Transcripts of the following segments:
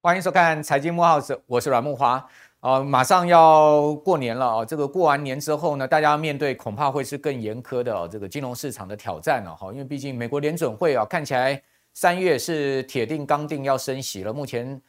欢迎收看《财经木 House》，我是阮木华。呃，马上要过年了啊！这个过完年之后呢，大家面对恐怕会是更严苛的哦，这个金融市场的挑战了哈。因为毕竟美国联准会啊，看起来三月是铁定刚定要升息了。目前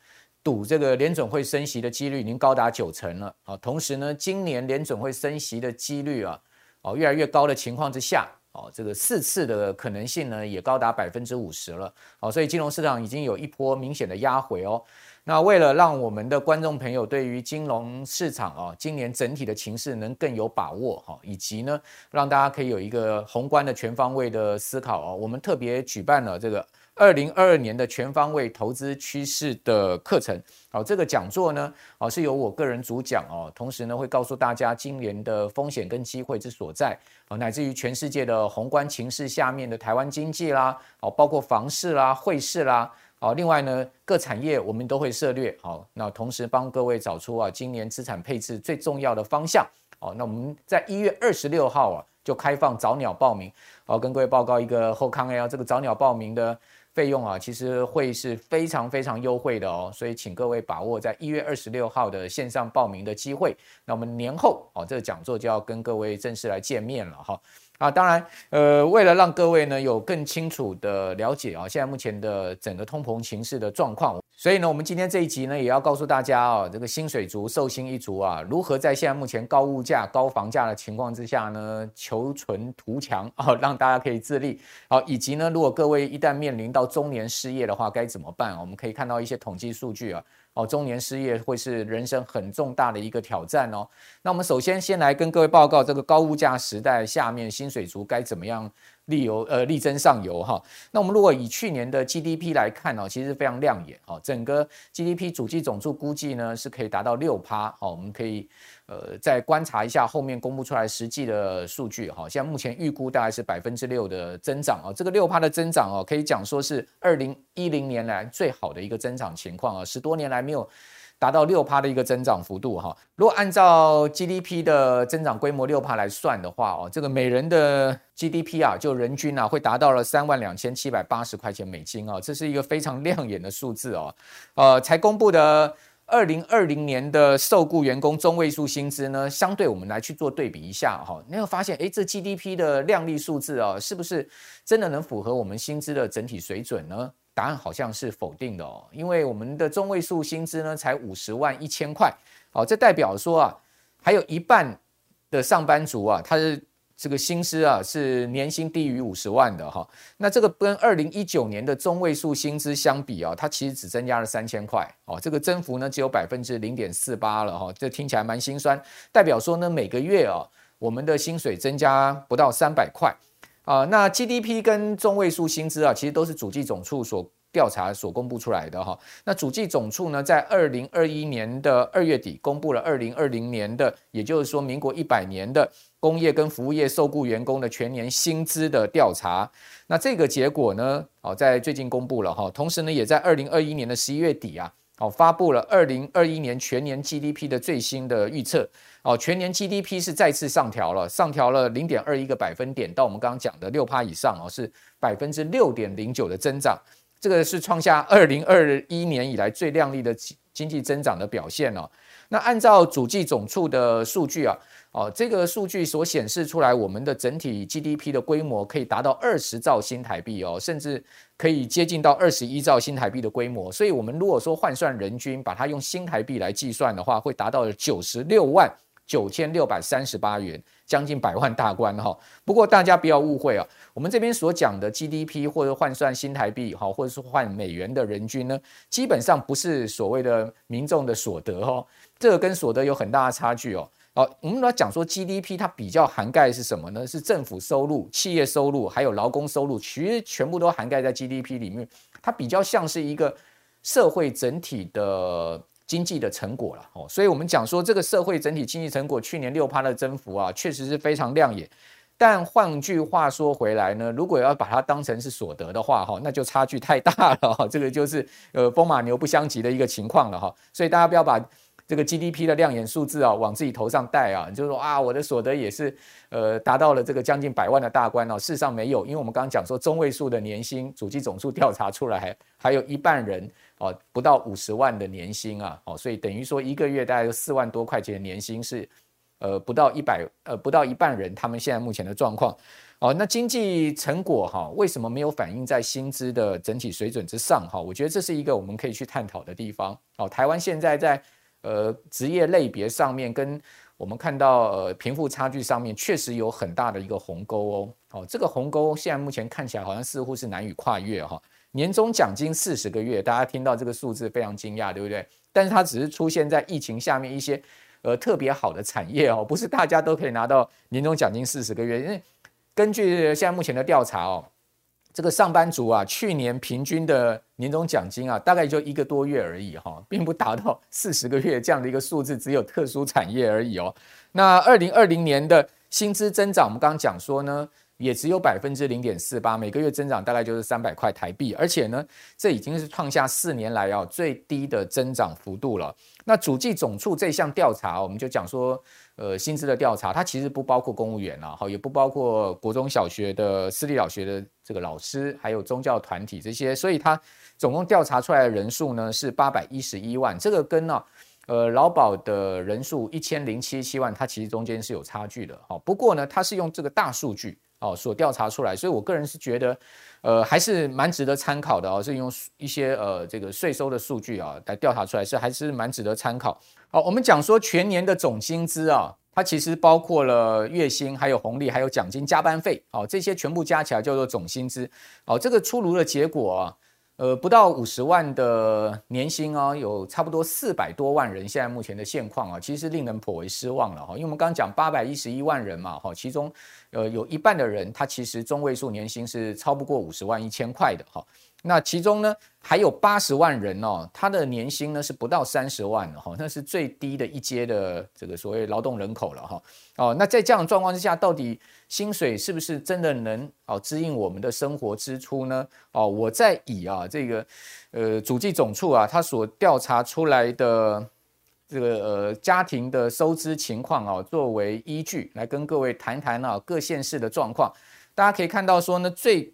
赌这个联准会升息的几率已经高达九成了啊。同时呢，今年联准会升息的几率啊，哦越来越高的情况之下，哦这个四次的可能性呢也高达百分之五十了。哦，所以金融市场已经有一波明显的压回哦。那为了让我们的观众朋友对于金融市场啊，今年整体的情势能更有把握哈，以及呢，让大家可以有一个宏观的全方位的思考啊，我们特别举办了这个二零二二年的全方位投资趋势的课程。好，这个讲座呢，啊是由我个人主讲哦，同时呢会告诉大家今年的风险跟机会之所在啊，乃至于全世界的宏观情势下面的台湾经济啦，哦，包括房市啦、汇市啦。好，另外呢，各产业我们都会涉猎。好，那同时帮各位找出啊，今年资产配置最重要的方向。好，那我们在一月二十六号啊，就开放早鸟报名。好，跟各位报告一个后康 L 这个早鸟报名的费用啊，其实会是非常非常优惠的哦。所以请各位把握在一月二十六号的线上报名的机会。那我们年后哦，这个讲座就要跟各位正式来见面了哈。啊，当然，呃，为了让各位呢有更清楚的了解啊，现在目前的整个通膨形势的状况，所以呢，我们今天这一集呢也要告诉大家啊，这个薪水族、寿星一族啊，如何在现在目前高物价、高房价的情况之下呢，求存图强啊，让大家可以自立。好，以及呢，如果各位一旦面临到中年失业的话，该怎么办？我们可以看到一些统计数据啊。哦，中年失业会是人生很重大的一个挑战哦。那我们首先先来跟各位报告这个高物价时代下面薪水族该怎么样力游呃力争上游哈。那我们如果以去年的 GDP 来看哦，其实非常亮眼哦。整个 GDP 主计总数估计呢是可以达到六趴哦。我们可以。呃，再观察一下后面公布出来实际的数据哈，现在目前预估大概是百分之六的增长啊，这个六趴的增长哦，可以讲说是二零一零年来最好的一个增长情况啊，十多年来没有达到六趴的一个增长幅度哈。如果按照 GDP 的增长规模六趴来算的话哦，这个每人的 GDP 啊，就人均啊会达到了三万两千七百八十块钱美金啊，这是一个非常亮眼的数字哦，呃，才公布的。二零二零年的受雇员工中位数薪资呢，相对我们来去做对比一下哈，你会发现，诶，这 GDP 的亮丽数字啊，是不是真的能符合我们薪资的整体水准呢？答案好像是否定的哦，因为我们的中位数薪资呢才五十万一千块，哦，这代表说啊，还有一半的上班族啊，他是。这个薪资啊是年薪低于五十万的哈，那这个跟二零一九年的中位数薪资相比啊，它其实只增加了三千块哦，这个增幅呢只有百分之零点四八了哈，这听起来蛮心酸，代表说呢每个月啊我们的薪水增加不到三百块。啊，那 GDP 跟中位数薪资啊其实都是主计总处所调查所公布出来的哈，那主计总处呢在二零二一年的二月底公布了二零二零年的，也就是说民国一百年的。工业跟服务业受雇员工的全年薪资的调查，那这个结果呢，哦，在最近公布了哈，同时呢，也在二零二一年的十一月底啊，哦，发布了二零二一年全年 GDP 的最新的预测，哦，全年 GDP 是再次上调了，上调了零点二一个百分点，到我们刚刚讲的六趴以上哦，是百分之六点零九的增长，这个是创下二零二一年以来最亮丽的经济增长的表现哦。那按照主计总处的数据啊。哦，这个数据所显示出来，我们的整体 GDP 的规模可以达到二十兆新台币哦，甚至可以接近到二十一兆新台币的规模。所以，我们如果说换算人均，把它用新台币来计算的话，会达到九十六万九千六百三十八元，将近百万大关哈。不过，大家不要误会啊，我们这边所讲的 GDP 或者换算新台币哈，或者是换美元的人均呢，基本上不是所谓的民众的所得哦，这个跟所得有很大的差距哦。好，我们来讲说 GDP，它比较涵盖是什么呢？是政府收入、企业收入，还有劳工收入，其实全部都涵盖在 GDP 里面。它比较像是一个社会整体的经济的成果了。哦，所以我们讲说这个社会整体经济成果去年六趴的增幅啊，确实是非常亮眼。但换句话说回来呢，如果要把它当成是所得的话，哈，那就差距太大了。哈，这个就是呃风马牛不相及的一个情况了。哈，所以大家不要把这个 GDP 的亮眼数字啊往自己头上戴啊，就是说啊，我的所得也是呃达到了这个将近百万的大关哦。事实上没有，因为我们刚刚讲说中位数的年薪，主计总处调查出来还还有一半人哦不到五十万的年薪啊，哦，所以等于说一个月大概有四万多块钱的年薪是呃不到一百呃不到一半人他们现在目前的状况。哦，那经济成果哈，为什么没有反映在薪资的整体水准之上哈？我觉得这是一个我们可以去探讨的地方。哦，台湾现在在呃职业类别上面，跟我们看到呃贫富差距上面，确实有很大的一个鸿沟哦。哦，这个鸿沟现在目前看起来好像似乎是难以跨越哈。年终奖金四十个月，大家听到这个数字非常惊讶，对不对？但是它只是出现在疫情下面一些呃特别好的产业哦，不是大家都可以拿到年终奖金四十个月，因为。根据现在目前的调查哦，这个上班族啊，去年平均的年终奖金啊，大概就一个多月而已哈，并不达到四十个月这样的一个数字，只有特殊产业而已哦。那二零二零年的薪资增长，我们刚刚讲说呢。也只有百分之零点四八，每个月增长大概就是三百块台币，而且呢，这已经是创下四年来啊最低的增长幅度了。那主计总处这项调查，我们就讲说，呃，薪资的调查，它其实不包括公务员啊，好，也不包括国中小学的私立小学的这个老师，还有宗教团体这些，所以它总共调查出来的人数呢是八百一十一万，这个跟呢，呃，劳保的人数一千零七十七万，它其实中间是有差距的，好，不过呢，它是用这个大数据。哦，所调查出来，所以我个人是觉得，呃，还是蛮值得参考的哦。是用一些呃这个税收的数据啊来调查出来，是还是蛮值得参考。好，我们讲说全年的总薪资啊，它其实包括了月薪、还有红利、还有奖金、加班费，好，这些全部加起来叫做总薪资。好，这个出炉的结果啊。呃，不到五十万的年薪哦，有差不多四百多万人。现在目前的现况啊，其实令人颇为失望了哈。因为我们刚刚讲八百一十一万人嘛，哈，其中呃有一半的人，他其实中位数年薪是超不过五十万一千块的哈。那其中呢，还有八十万人哦，他的年薪呢是不到三十万的哈，那是最低的一阶的这个所谓劳动人口了哈。哦，那在这样的状况之下，到底薪水是不是真的能哦支应我们的生活支出呢？哦，我在以啊这个呃主计总处啊，他所调查出来的这个呃家庭的收支情况啊，作为依据来跟各位谈谈啊各县市的状况。大家可以看到说呢最。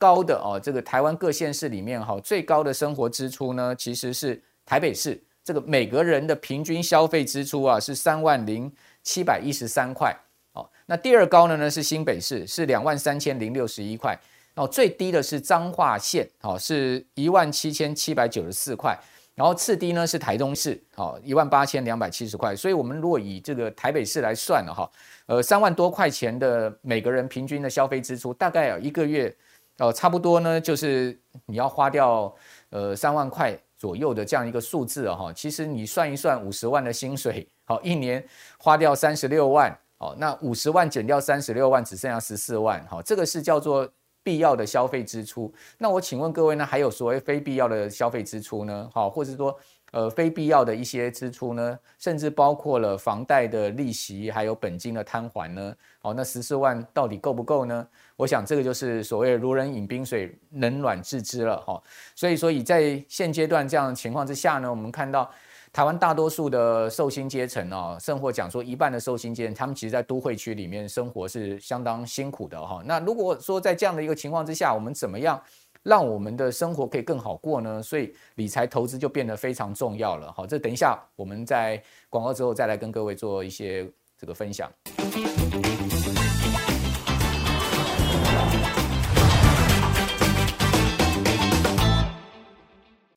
高的哦，这个台湾各县市里面哈，最高的生活支出呢，其实是台北市。这个每个人的平均消费支出啊，是三万零七百一十三块。哦，那第二高的呢是新北市，是两万三千零六十一块。哦，最低的是彰化县，哦，是一万七千七百九十四块。然后次低呢是台中市，哦，一万八千两百七十块。所以，我们如果以这个台北市来算了哈，呃，三万多块钱的每个人平均的消费支出，大概有一个月。哦，差不多呢，就是你要花掉呃三万块左右的这样一个数字哈。其实你算一算，五十万的薪水，好，一年花掉三十六万，哦，那五十万减掉三十六万，只剩下十四万，好，这个是叫做必要的消费支出。那我请问各位呢，还有所谓非必要的消费支出呢？好，或者说呃非必要的一些支出呢？甚至包括了房贷的利息，还有本金的摊还呢？好，那十四万到底够不够呢？我想这个就是所谓如人饮冰水，冷暖自知了哈。所以所，以在现阶段这样的情况之下呢，我们看到台湾大多数的受薪阶层啊，甚或讲说一半的受薪阶层，他们其实在都会区里面生活是相当辛苦的哈。那如果说在这样的一个情况之下，我们怎么样让我们的生活可以更好过呢？所以理财投资就变得非常重要了哈。这等一下我们在广告之后再来跟各位做一些这个分享。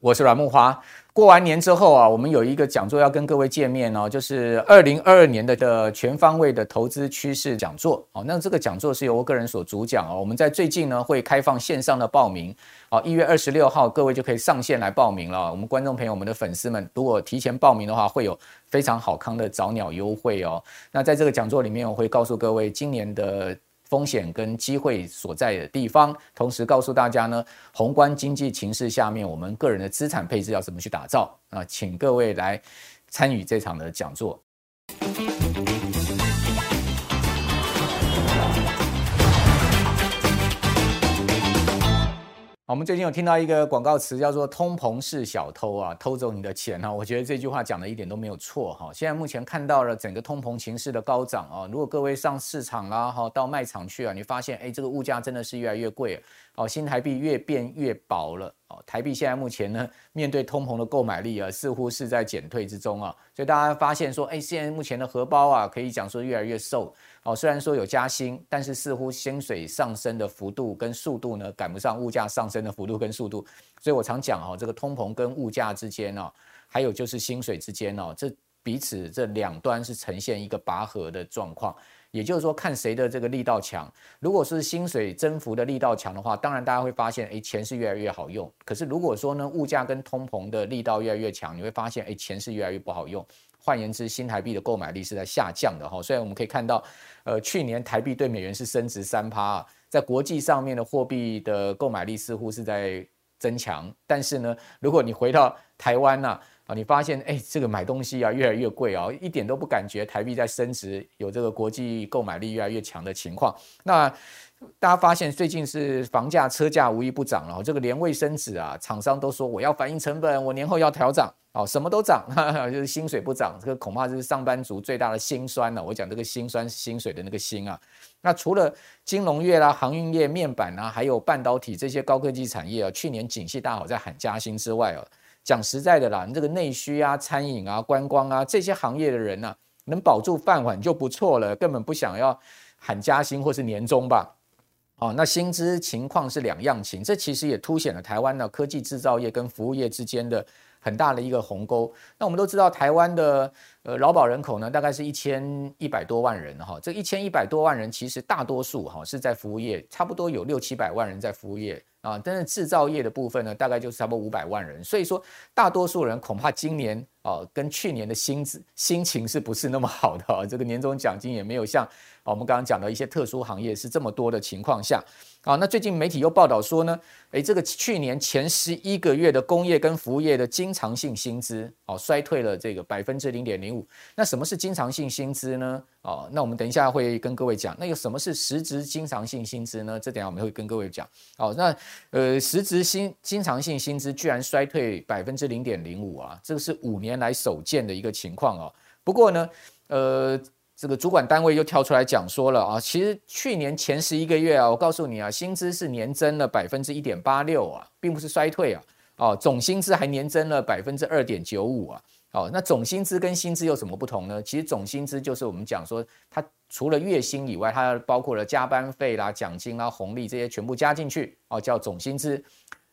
我是阮慕驊。过完年之后啊，我们有一个讲座要跟各位见面哦，就是二零二二年的的全方位的投资趋势讲座。哦，那这个讲座是由我个人所主讲哦。我们在最近呢会开放线上的报名，哦，一月二十六号各位就可以上线来报名了。我们观众朋友、们的粉丝们，如果提前报名的话，会有非常好康的早鸟优惠哦。那在这个讲座里面，我会告诉各位今年的。风险跟机会所在的地方，同时告诉大家呢，宏观经济形势下面，我们个人的资产配置要怎么去打造啊？请各位来参与这场的讲座。我们最近有听到一个广告词叫做“通膨是小偷啊，偷走你的钱哈”，我觉得这句话讲的一点都没有错哈。现在目前看到了整个通膨情势的高涨啊，如果各位上市场啦哈，到卖场去啊，你发现哎，这个物价真的是越来越贵，哦，新台币越变越薄了。哦台币现在目前呢，面对通膨的购买力啊，似乎是在减退之中啊，所以大家发现说，哎，现在目前的荷包啊，可以讲说越来越瘦哦。虽然说有加薪，但是似乎薪水上升的幅度跟速度呢，赶不上物价上升的幅度跟速度。所以我常讲哦，这个通膨跟物价之间哦，还有就是薪水之间哦，这彼此这两端是呈现一个拔河的状况。也就是说，看谁的这个力道强。如果是薪水增幅的力道强的话，当然大家会发现，哎，钱是越来越好用。可是如果说呢，物价跟通膨的力道越来越强，你会发现，哎，钱是越来越不好用。换言之，新台币的购买力是在下降的哈。虽然我们可以看到，呃，去年台币对美元是升值三趴，在国际上面的货币的购买力似乎是在增强，但是呢，如果你回到台湾呐。啊，你发现哎，这个买东西啊越来越贵啊，一点都不感觉台币在升值，有这个国际购买力越来越强的情况。那大家发现最近是房价、车价无一不涨了，这个连卫生纸啊，厂商都说我要反映成本，我年后要调涨，哦，什么都涨，就是薪水不涨，这个恐怕就是上班族最大的心酸了。我讲这个辛酸薪水的那个辛啊，那除了金融业啦、航运业、面板啊，还有半导体这些高科技产业啊，去年景气大好，在喊加薪之外啊。讲实在的啦，你这个内需啊、餐饮啊、观光啊这些行业的人啊，能保住饭碗就不错了，根本不想要喊加薪或是年终吧。哦，那薪资情况是两样情，这其实也凸显了台湾的科技制造业跟服务业之间的很大的一个鸿沟。那我们都知道，台湾的呃劳保人口呢，大概是一千一百多万人哈，这一千一百多万人其实大多数哈是在服务业，差不多有六七百万人在服务业。啊，但是制造业的部分呢，大概就是差不多五百万人，所以说大多数人恐怕今年啊，跟去年的薪资心情是不是那么好的？这个年终奖金也没有像我们刚刚讲的一些特殊行业是这么多的情况下。啊，那最近媒体又报道说呢，诶，这个去年前十一个月的工业跟服务业的经常性薪资，哦，衰退了这个百分之零点零五。那什么是经常性薪资呢？哦，那我们等一下会跟各位讲。那有什么是实质经常性薪资呢？这点我们会跟各位讲。哦，那呃，实质薪经常性薪资居然衰退百分之零点零五啊，这个是五年来首见的一个情况哦。不过呢，呃。这个主管单位又跳出来讲说了啊，其实去年前十一个月啊，我告诉你啊，薪资是年增了百分之一点八六啊，并不是衰退啊，哦，总薪资还年增了百分之二点九五啊，哦，那总薪资跟薪资有什么不同呢？其实总薪资就是我们讲说，它除了月薪以外，它包括了加班费啦、奖金啦、红利这些全部加进去哦，叫总薪资。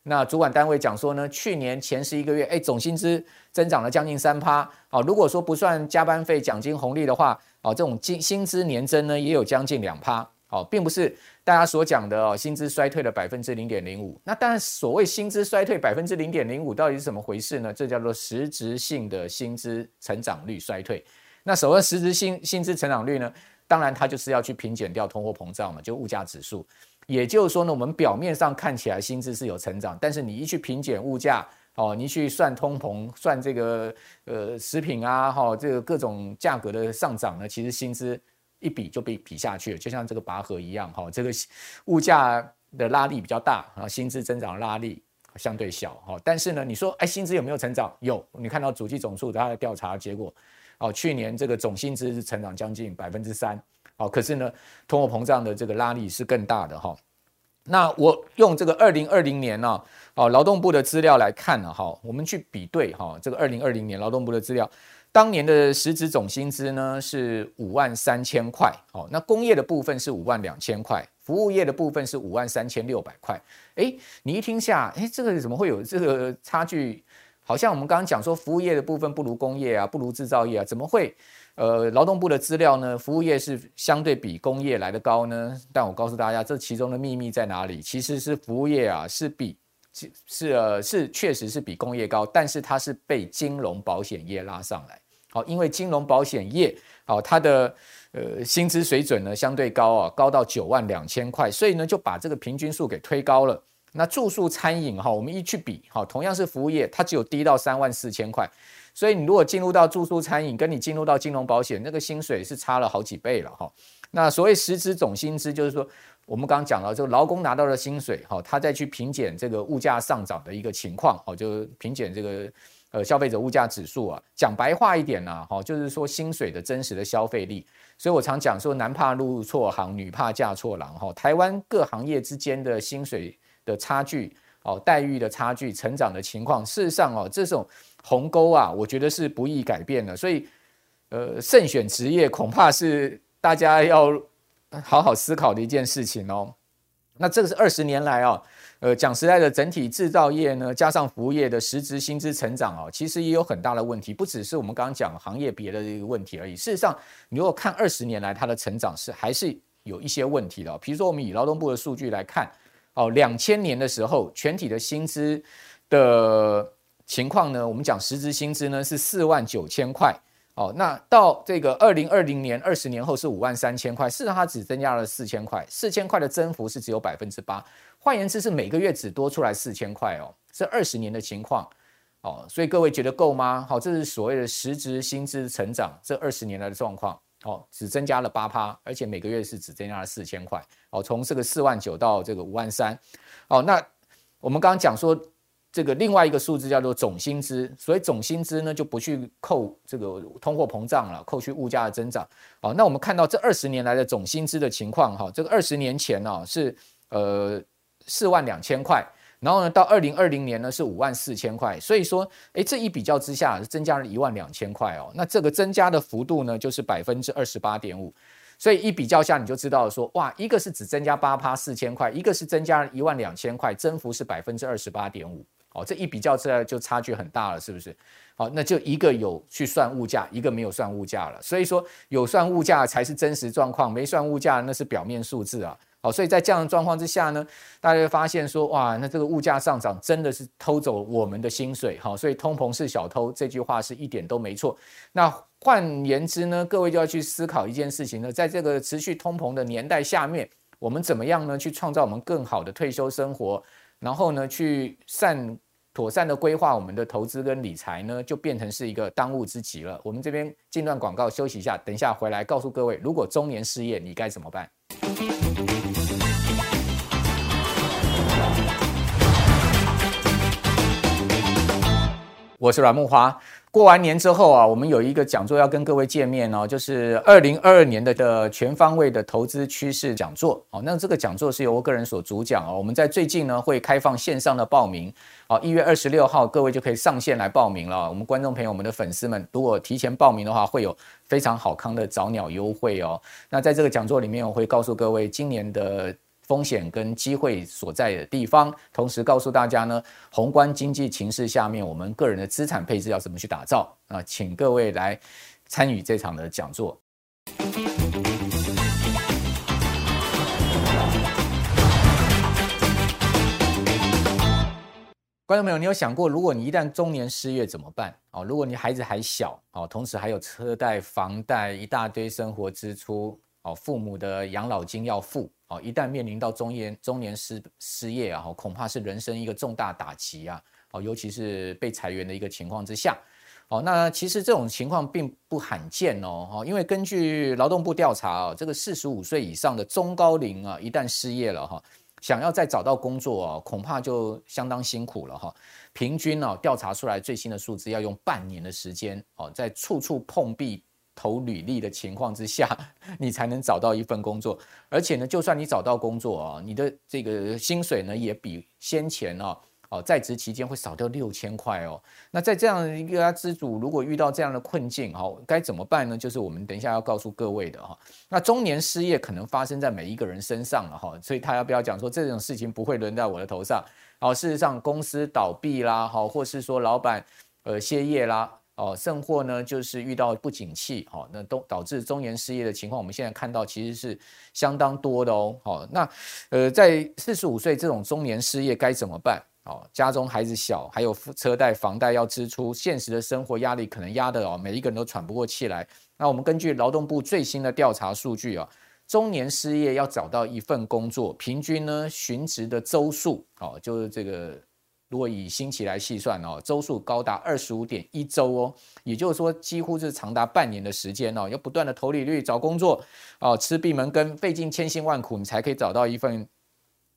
那主管单位讲说呢，去年前十一个月，哎，总薪资增长了将近三趴，哦，如果说不算加班费、奖金、红利的话，哦，这种薪薪资年增呢也有将近两趴，哦，并不是大家所讲的哦，薪资衰退了百分之零点零五。那当然，所谓薪资衰退百分之零点零五，到底是怎么回事呢？这叫做实质性的薪资成长率衰退。那所谓实质性薪资成长率呢，当然它就是要去平减掉通货膨胀嘛，就物价指数。也就是说呢，我们表面上看起来薪资是有成长，但是你一去平减物价，哦，你去算通膨，算这个呃食品啊，哈，这个各种价格的上涨呢，其实薪资一比就被比下去了，就像这个拔河一样，哈，这个物价的拉力比较大，啊，薪资增长拉力相对小，哈，但是呢，你说哎，薪资有没有成长？有，你看到主计总数它的调查结果，哦，去年这个总薪资是成长将近百分之三。好，可是呢，通货膨胀的这个拉力是更大的哈。那我用这个二零二零年呢，哦，劳动部的资料来看呢，哈，我们去比对哈，这个二零二零年劳动部的资料，当年的实质总薪资呢是五万三千块，哦，那工业的部分是五万两千块，服务业的部分是五万三千六百块。诶，你一听下，诶，这个怎么会有这个差距？好像我们刚刚讲说，服务业的部分不如工业啊，不如制造业啊，怎么会？呃，劳动部的资料呢，服务业是相对比工业来得高呢。但我告诉大家，这其中的秘密在哪里？其实是服务业啊，是比是呃是确实是比工业高，但是它是被金融保险业拉上来。好，因为金融保险业好，它的呃薪资水准呢相对高啊，高到九万两千块，所以呢就把这个平均数给推高了。那住宿餐饮哈，我们一去比，好，同样是服务业，它只有低到三万四千块。所以你如果进入到住宿餐饮，跟你进入到金融保险，那个薪水是差了好几倍了哈。那所谓实质总薪资，就是说我们刚刚讲了，这个劳工拿到的薪水哈，他再去评减这个物价上涨的一个情况，哦，就平减这个呃消费者物价指数啊。讲白话一点呢，哈，就是说薪水的真实的消费力。所以我常讲说，男怕入错行，女怕嫁错郎哈。台湾各行业之间的薪水的差距，哦，待遇的差距，成长的情况，事实上哦，这种鸿沟啊，我觉得是不易改变的。所以，呃，慎选职业恐怕是大家要好好思考的一件事情哦。那这个是二十年来啊，呃，讲实在的，整体制造业呢，加上服务业的实质薪资成长啊，其实也有很大的问题，不只是我们刚刚讲行业别的一个问题而已。事实上，你如果看二十年来它的成长是还是有一些问题的哦。比如说，我们以劳动部的数据来看。哦，两千年的时候，全体的薪资的情况呢，我们讲实质薪资呢是四万九千块。哦，那到这个二零二零年，二十年后是五万三千块，事实上它只增加了四千块，四千块的增幅是只有百分之八。换言之，是每个月只多出来四千块哦，这二十年的情况。哦，所以各位觉得够吗？好，这是所谓的实质薪资成长，这二十年来的状况。哦，只增加了八趴，而且每个月是只增加了四千块。哦，从这个四万九到这个五万三。哦，那我们刚刚讲说，这个另外一个数字叫做总薪资，所以总薪资呢就不去扣这个通货膨胀了，扣去物价的增长。哦，那我们看到这二十年来的总薪资的情况，哈，这个二十年前呢是呃四万两千块。然后呢，到二零二零年呢是五万四千块，所以说，诶，这一比较之下增加了一万两千块哦。那这个增加的幅度呢，就是百分之二十八点五。所以一比较下，你就知道说，哇，一个是只增加八趴四千块，一个是增加了一万两千块，增幅是百分之二十八点五。哦，这一比较之下就差距很大了，是不是？好，那就一个有去算物价，一个没有算物价了。所以说，有算物价才是真实状况，没算物价那是表面数字啊。好，所以在这样的状况之下呢，大家会发现说，哇，那这个物价上涨真的是偷走我们的薪水，好，所以通膨是小偷，这句话是一点都没错。那换言之呢，各位就要去思考一件事情呢，在这个持续通膨的年代下面，我们怎么样呢，去创造我们更好的退休生活，然后呢，去善妥善的规划我们的投资跟理财呢，就变成是一个当务之急了。我们这边进段广告休息一下，等一下回来告诉各位，如果中年失业，你该怎么办？我是阮木华。过完年之后啊，我们有一个讲座要跟各位见面哦，就是二零二二年的的全方位的投资趋势讲座哦。那这个讲座是由我个人所主讲哦。我们在最近呢会开放线上的报名哦，一月二十六号各位就可以上线来报名了。我们观众朋友、我们的粉丝们，如果提前报名的话，会有非常好康的早鸟优惠哦。那在这个讲座里面，我会告诉各位今年的。风险跟机会所在的地方，同时告诉大家呢，宏观经济情势下面，我们个人的资产配置要怎么去打造啊？请各位来参与这场的讲座。观众朋友，你有想过，如果你一旦中年失业怎么办？哦，如果你孩子还小，哦，同时还有车贷、房贷一大堆生活支出，哦，父母的养老金要付。哦，一旦面临到中年中年失失业啊，恐怕是人生一个重大打击啊！哦，尤其是被裁员的一个情况之下，哦，那其实这种情况并不罕见哦，因为根据劳动部调查啊，这个四十五岁以上的中高龄啊，一旦失业了哈，想要再找到工作啊，恐怕就相当辛苦了哈。平均啊，调查出来最新的数字要用半年的时间哦，在处处碰壁。投履历的情况之下，你才能找到一份工作。而且呢，就算你找到工作啊，你的这个薪水呢，也比先前啊，哦在职期间会少掉六千块哦。那在这样一个资主，如果遇到这样的困境，哈，该怎么办呢？就是我们等一下要告诉各位的哈。那中年失业可能发生在每一个人身上了哈，所以他要不要讲说这种事情不会轮到我的头上？哦，事实上公司倒闭啦，好，或是说老板呃歇业啦。哦，甚或呢，就是遇到不景气，哦，那都导致中年失业的情况，我们现在看到其实是相当多的哦。好，那呃，在四十五岁这种中年失业该怎么办？哦，家中孩子小，还有车贷、房贷要支出，现实的生活压力可能压得哦，每一个人都喘不过气来。那我们根据劳动部最新的调查数据啊，中年失业要找到一份工作，平均呢寻职的周数，哦，就是这个。如果以星期来细算哦，周数高达二十五点一周哦，也就是说几乎是长达半年的时间哦，要不断的投履历找工作哦，吃闭门羹，费尽千辛万苦，你才可以找到一份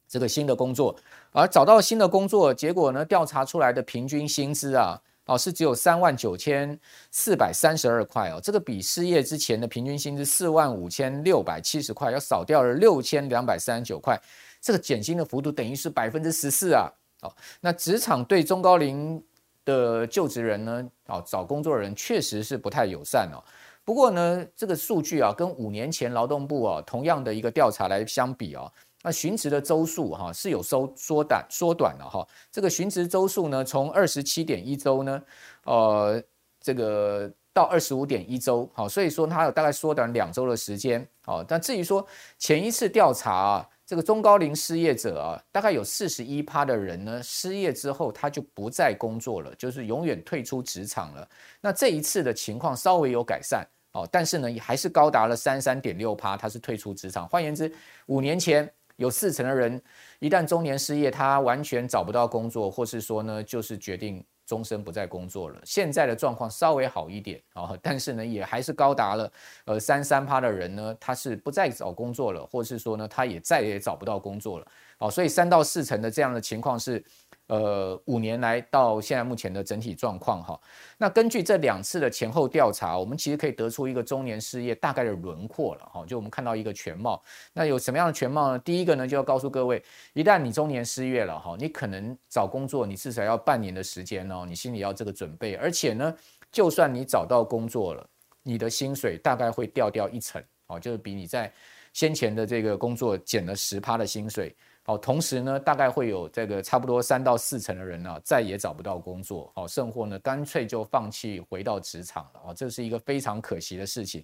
这个新的工作。而找到新的工作，结果呢，调查出来的平均薪资啊。哦，是只有三万九千四百三十二块哦，这个比失业之前的平均薪资四万五千六百七十块要少掉了六千两百三十九块，这个减薪的幅度等于是百分之十四啊！哦，那职场对中高龄的就职人呢，哦，找工作的人确实是不太友善哦。不过呢，这个数据啊，跟五年前劳动部啊同样的一个调查来相比啊。那寻职的周数哈是有收缩短缩短了哈，这个寻职周数呢，从二十七点一周呢，呃，这个到二十五点一周，好，所以说它有大概缩短两周的时间，好，但至于说前一次调查啊，这个中高龄失业者啊，大概有四十一趴的人呢，失业之后他就不再工作了，就是永远退出职场了。那这一次的情况稍微有改善，哦，但是呢，也还是高达了三三点六趴，他是退出职场。换言之，五年前。有四成的人，一旦中年失业，他完全找不到工作，或是说呢，就是决定终身不再工作了。现在的状况稍微好一点啊，但是呢，也还是高达了呃三三趴的人呢，他是不再找工作了，或是说呢，他也再也找不到工作了。哦，所以三到四成的这样的情况是。呃，五年来到现在目前的整体状况哈，那根据这两次的前后调查，我们其实可以得出一个中年失业大概的轮廓了哈，就我们看到一个全貌。那有什么样的全貌呢？第一个呢，就要告诉各位，一旦你中年失业了哈，你可能找工作，你至少要半年的时间哦，你心里要这个准备。而且呢，就算你找到工作了，你的薪水大概会掉掉一层哦，就是比你在先前的这个工作减了十趴的薪水。好，同时呢，大概会有这个差不多三到四成的人呢，再也找不到工作，好，甚或呢，干脆就放弃回到职场了，哦，这是一个非常可惜的事情，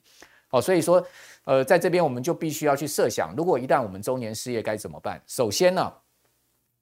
好，所以说，呃，在这边我们就必须要去设想，如果一旦我们中年失业该怎么办？首先呢，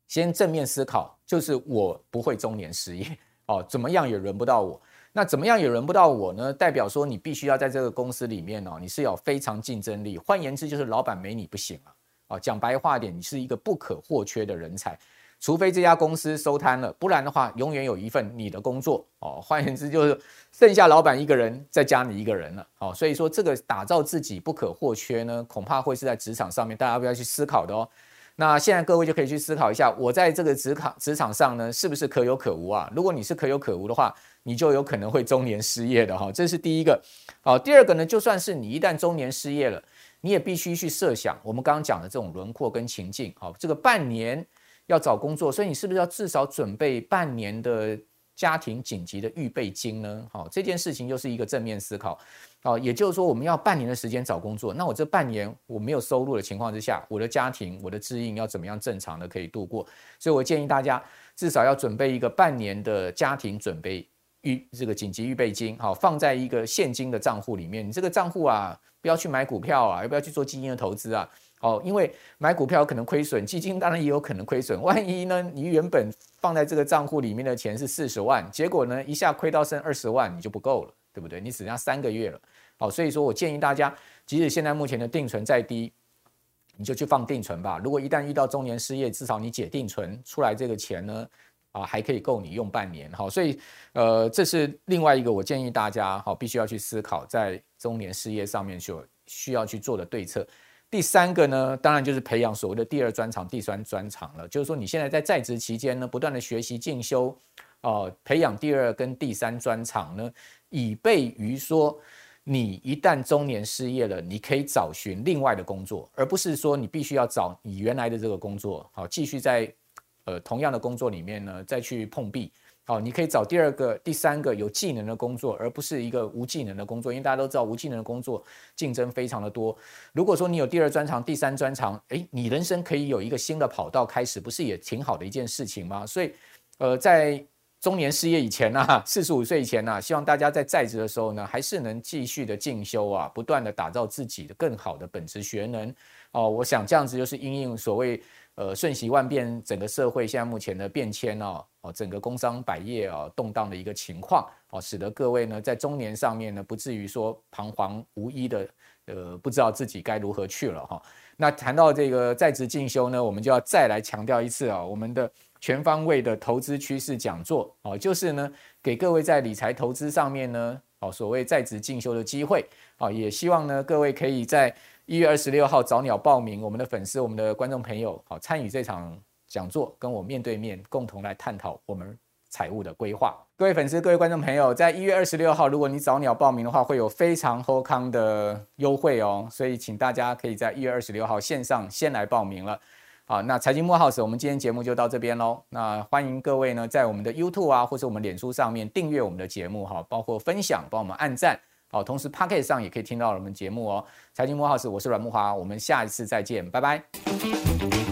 先正面思考，就是我不会中年失业，哦，怎么样也轮不到我，那怎么样也轮不到我呢？代表说你必须要在这个公司里面哦，你是有非常竞争力，换言之就是老板没你不行啊。啊，讲白话点，你是一个不可或缺的人才，除非这家公司收摊了，不然的话，永远有一份你的工作。哦，换言之，就是剩下老板一个人，再加你一个人了。哦，所以说这个打造自己不可或缺呢，恐怕会是在职场上面大家不要去思考的哦。那现在各位就可以去思考一下，我在这个职场职场上呢，是不是可有可无啊？如果你是可有可无的话，你就有可能会中年失业的哈。这是第一个。好，第二个呢，就算是你一旦中年失业了。你也必须去设想我们刚刚讲的这种轮廓跟情境，好，这个半年要找工作，所以你是不是要至少准备半年的家庭紧急的预备金呢？好，这件事情又是一个正面思考，好，也就是说我们要半年的时间找工作，那我这半年我没有收入的情况之下，我的家庭我的支应要怎么样正常的可以度过？所以我建议大家至少要准备一个半年的家庭准备预这个紧急预备金，好，放在一个现金的账户里面，你这个账户啊。不要去买股票啊，要不要去做基金的投资啊？哦，因为买股票可能亏损，基金当然也有可能亏损。万一呢，你原本放在这个账户里面的钱是四十万，结果呢一下亏到剩二十万，你就不够了，对不对？你只剩下三个月了。好，所以说我建议大家，即使现在目前的定存再低，你就去放定存吧。如果一旦遇到中年失业，至少你解定存出来这个钱呢，啊，还可以够你用半年。好，所以呃，这是另外一个我建议大家好，必须要去思考在。中年失业上面就需要去做的对策。第三个呢，当然就是培养所谓的第二专长、第三专长了。就是说，你现在在在职期间呢，不断的学习进修，哦，培养第二跟第三专长呢，以备于说你一旦中年失业了，你可以找寻另外的工作，而不是说你必须要找你原来的这个工作，好，继续在呃同样的工作里面呢再去碰壁。好，你可以找第二个、第三个有技能的工作，而不是一个无技能的工作。因为大家都知道，无技能的工作竞争非常的多。如果说你有第二专长、第三专长，诶，你人生可以有一个新的跑道开始，不是也挺好的一件事情吗？所以，呃，在中年失业以前啊，四十五岁以前啊，希望大家在在职的时候呢，还是能继续的进修啊，不断的打造自己的更好的本职学能。哦，我想这样子就是因应所谓。呃，瞬息万变，整个社会现在目前的变迁哦，哦，整个工商百业啊动荡的一个情况哦，使得各位呢在中年上面呢不至于说彷徨无依的，呃，不知道自己该如何去了哈。那谈到这个在职进修呢，我们就要再来强调一次啊，我们的全方位的投资趋势讲座哦，就是呢给各位在理财投资上面呢哦所谓在职进修的机会哦，也希望呢各位可以在一月二十六号早鸟报名，我们的粉丝、我们的观众朋友好参与这场讲座，跟我面对面共同来探讨我们财务的规划。各位粉丝、各位观众朋友，在一月二十六号，如果你早鸟报名的话，会有非常厚康的优惠哦，所以请大家可以在一月二十六号线上先来报名了。好，那财经慕 House，我们今天节目就到这边喽。那欢迎各位呢，在我们的 YouTube 啊，或者我们脸书上面订阅我们的节目哈，包括分享，帮我们按赞。哦，同时 Pocket 上也可以听到我们节目哦。财经幕后事我是阮慕华，我们下一次再见，拜拜。